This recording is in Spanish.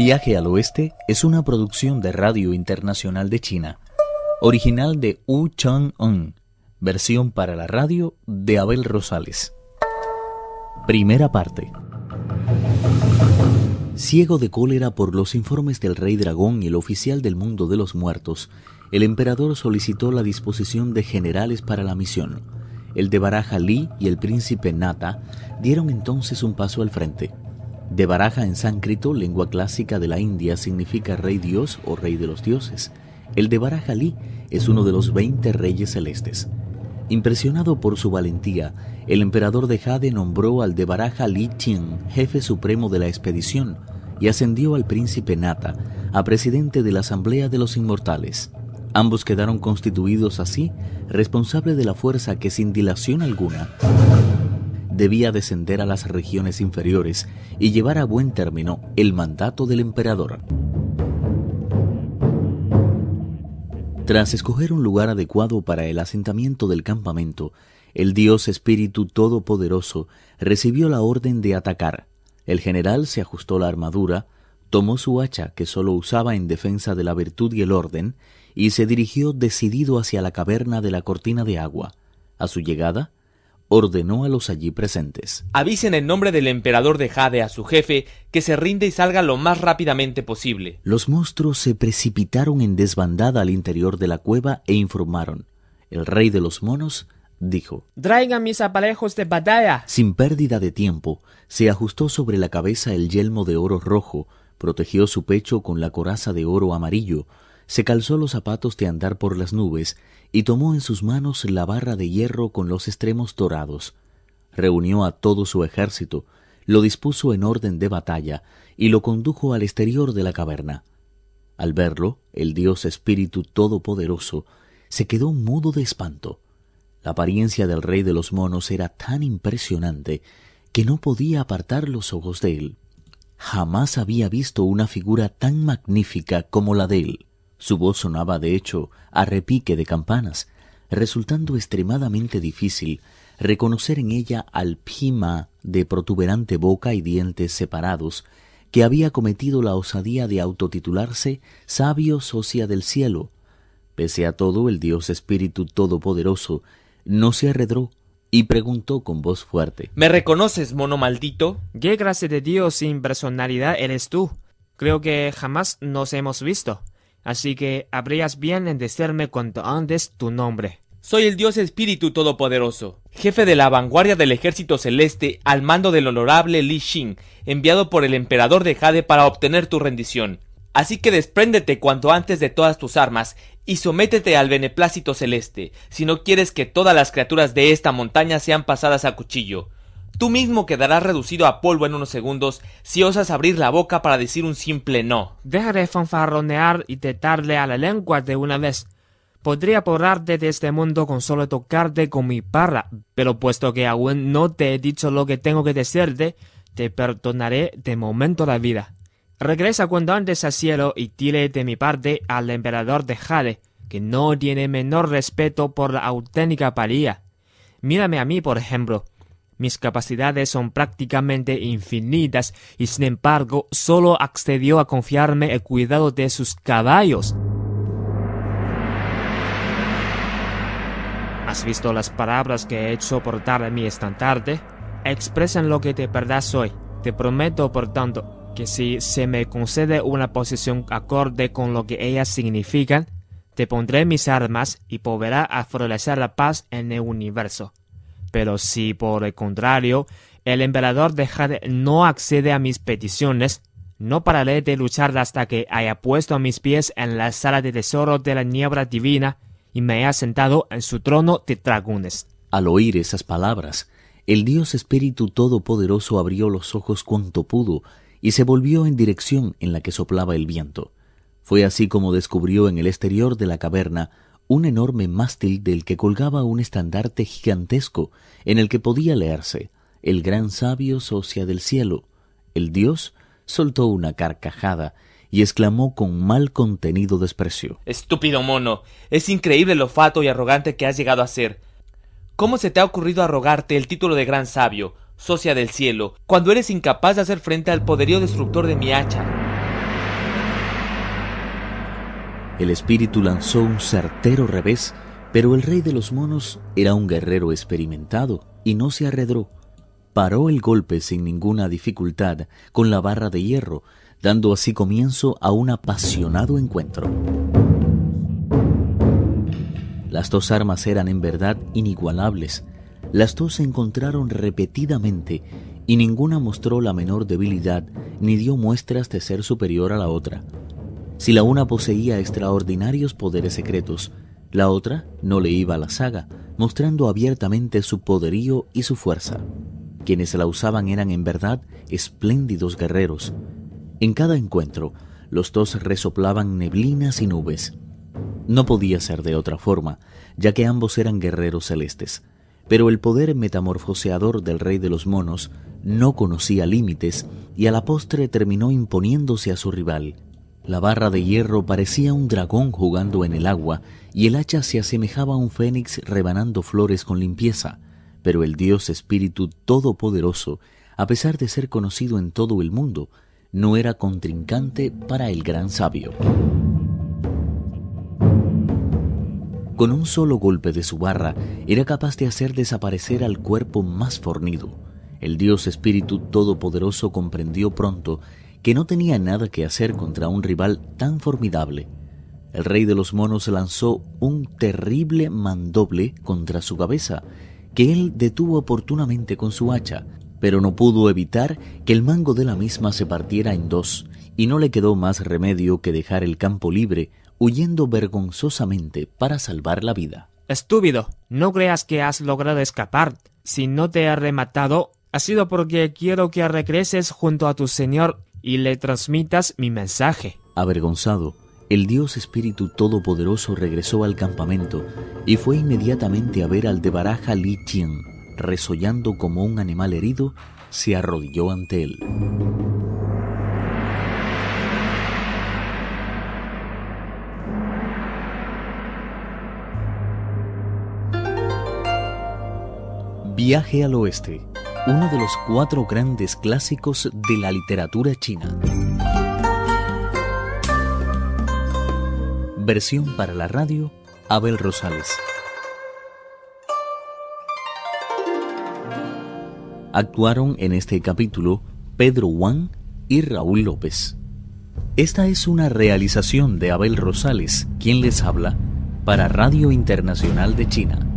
Viaje al Oeste es una producción de Radio Internacional de China, original de Wu Chang-un, versión para la radio de Abel Rosales. Primera parte. Ciego de cólera por los informes del rey dragón y el oficial del mundo de los muertos, el emperador solicitó la disposición de generales para la misión. El de Baraja Li y el príncipe Nata dieron entonces un paso al frente. De Baraja en sánscrito, lengua clásica de la India, significa rey dios o rey de los dioses. El de Baraja Li es uno de los veinte reyes celestes. Impresionado por su valentía, el emperador de Jade nombró al de Baraja Li Qin jefe supremo de la expedición y ascendió al príncipe Nata a presidente de la Asamblea de los Inmortales. Ambos quedaron constituidos así responsable de la fuerza que sin dilación alguna debía descender a las regiones inferiores y llevar a buen término el mandato del emperador. Tras escoger un lugar adecuado para el asentamiento del campamento, el dios Espíritu Todopoderoso recibió la orden de atacar. El general se ajustó la armadura, tomó su hacha que sólo usaba en defensa de la virtud y el orden, y se dirigió decidido hacia la caverna de la cortina de agua. A su llegada, ordenó a los allí presentes. Avisen en nombre del emperador de Jade a su jefe que se rinde y salga lo más rápidamente posible. Los monstruos se precipitaron en desbandada al interior de la cueva e informaron. El rey de los monos dijo Traigan mis aparejos de batalla. Sin pérdida de tiempo, se ajustó sobre la cabeza el yelmo de oro rojo, protegió su pecho con la coraza de oro amarillo, se calzó los zapatos de andar por las nubes y tomó en sus manos la barra de hierro con los extremos dorados. Reunió a todo su ejército, lo dispuso en orden de batalla y lo condujo al exterior de la caverna. Al verlo, el dios espíritu todopoderoso se quedó mudo de espanto. La apariencia del rey de los monos era tan impresionante que no podía apartar los ojos de él. Jamás había visto una figura tan magnífica como la de él. Su voz sonaba, de hecho, a repique de campanas, resultando extremadamente difícil reconocer en ella al Pima de protuberante boca y dientes separados, que había cometido la osadía de autotitularse sabio socia del cielo. Pese a todo, el Dios Espíritu Todopoderoso no se arredró y preguntó con voz fuerte ¿Me reconoces, mono maldito? ¿Qué clase de Dios sin personalidad eres tú? Creo que jamás nos hemos visto así que habrías bien en decirme cuanto antes tu nombre. Soy el Dios Espíritu Todopoderoso, jefe de la vanguardia del ejército celeste al mando del honorable Li Xin, enviado por el emperador de Jade para obtener tu rendición. Así que despréndete cuanto antes de todas tus armas y sométete al beneplácito celeste, si no quieres que todas las criaturas de esta montaña sean pasadas a cuchillo. Tú mismo quedarás reducido a polvo en unos segundos si osas abrir la boca para decir un simple no. Dejaré fanfarronear y tetarle a la lengua de una vez. Podría borrarte de este mundo con solo tocarte con mi parra, pero puesto que aún no te he dicho lo que tengo que decirte, te perdonaré de momento la vida. Regresa cuando antes al cielo y dile de mi parte al emperador de Jade, que no tiene menor respeto por la auténtica palía. Mírame a mí, por ejemplo. Mis capacidades son prácticamente infinitas y sin embargo solo accedió a confiarme el cuidado de sus caballos. ¿Has visto las palabras que he hecho portar a mi estandarte? Expresan lo que de verdad soy. Te prometo, por tanto, que si se me concede una posición acorde con lo que ellas significan, te pondré mis armas y volverá a la paz en el universo. Pero si por el contrario el emperador de Jade no accede a mis peticiones, no pararé de luchar hasta que haya puesto a mis pies en la sala de tesoro de la niebla divina y me haya sentado en su trono de dragones. Al oír esas palabras, el Dios Espíritu Todopoderoso abrió los ojos cuanto pudo y se volvió en dirección en la que soplaba el viento. Fue así como descubrió en el exterior de la caverna un enorme mástil del que colgaba un estandarte gigantesco en el que podía leerse El gran sabio socia del cielo. El dios soltó una carcajada y exclamó con mal contenido desprecio Estúpido mono. Es increíble lo fato y arrogante que has llegado a ser. ¿Cómo se te ha ocurrido arrogarte el título de gran sabio, socia del cielo, cuando eres incapaz de hacer frente al poderío destructor de mi hacha? El espíritu lanzó un certero revés, pero el rey de los monos era un guerrero experimentado y no se arredró. Paró el golpe sin ninguna dificultad con la barra de hierro, dando así comienzo a un apasionado encuentro. Las dos armas eran en verdad inigualables. Las dos se encontraron repetidamente y ninguna mostró la menor debilidad ni dio muestras de ser superior a la otra. Si la una poseía extraordinarios poderes secretos, la otra no le iba a la saga, mostrando abiertamente su poderío y su fuerza. Quienes la usaban eran en verdad espléndidos guerreros. En cada encuentro, los dos resoplaban neblinas y nubes. No podía ser de otra forma, ya que ambos eran guerreros celestes. Pero el poder metamorfoseador del rey de los monos no conocía límites y a la postre terminó imponiéndose a su rival. La barra de hierro parecía un dragón jugando en el agua y el hacha se asemejaba a un fénix rebanando flores con limpieza. Pero el Dios Espíritu Todopoderoso, a pesar de ser conocido en todo el mundo, no era contrincante para el gran sabio. Con un solo golpe de su barra era capaz de hacer desaparecer al cuerpo más fornido. El Dios Espíritu Todopoderoso comprendió pronto que no tenía nada que hacer contra un rival tan formidable. El rey de los monos lanzó un terrible mandoble contra su cabeza, que él detuvo oportunamente con su hacha, pero no pudo evitar que el mango de la misma se partiera en dos, y no le quedó más remedio que dejar el campo libre huyendo vergonzosamente para salvar la vida. Estúpido, no creas que has logrado escapar. Si no te he rematado, ha sido porque quiero que regreses junto a tu Señor y le transmitas mi mensaje. Avergonzado, el Dios Espíritu Todopoderoso regresó al campamento y fue inmediatamente a ver al de Baraja Li Chien. Resollando como un animal herido, se arrodilló ante él. Viaje al Oeste, uno de los cuatro grandes clásicos de la literatura china. Versión para la radio, Abel Rosales. Actuaron en este capítulo Pedro Wang y Raúl López. Esta es una realización de Abel Rosales, quien les habla, para Radio Internacional de China.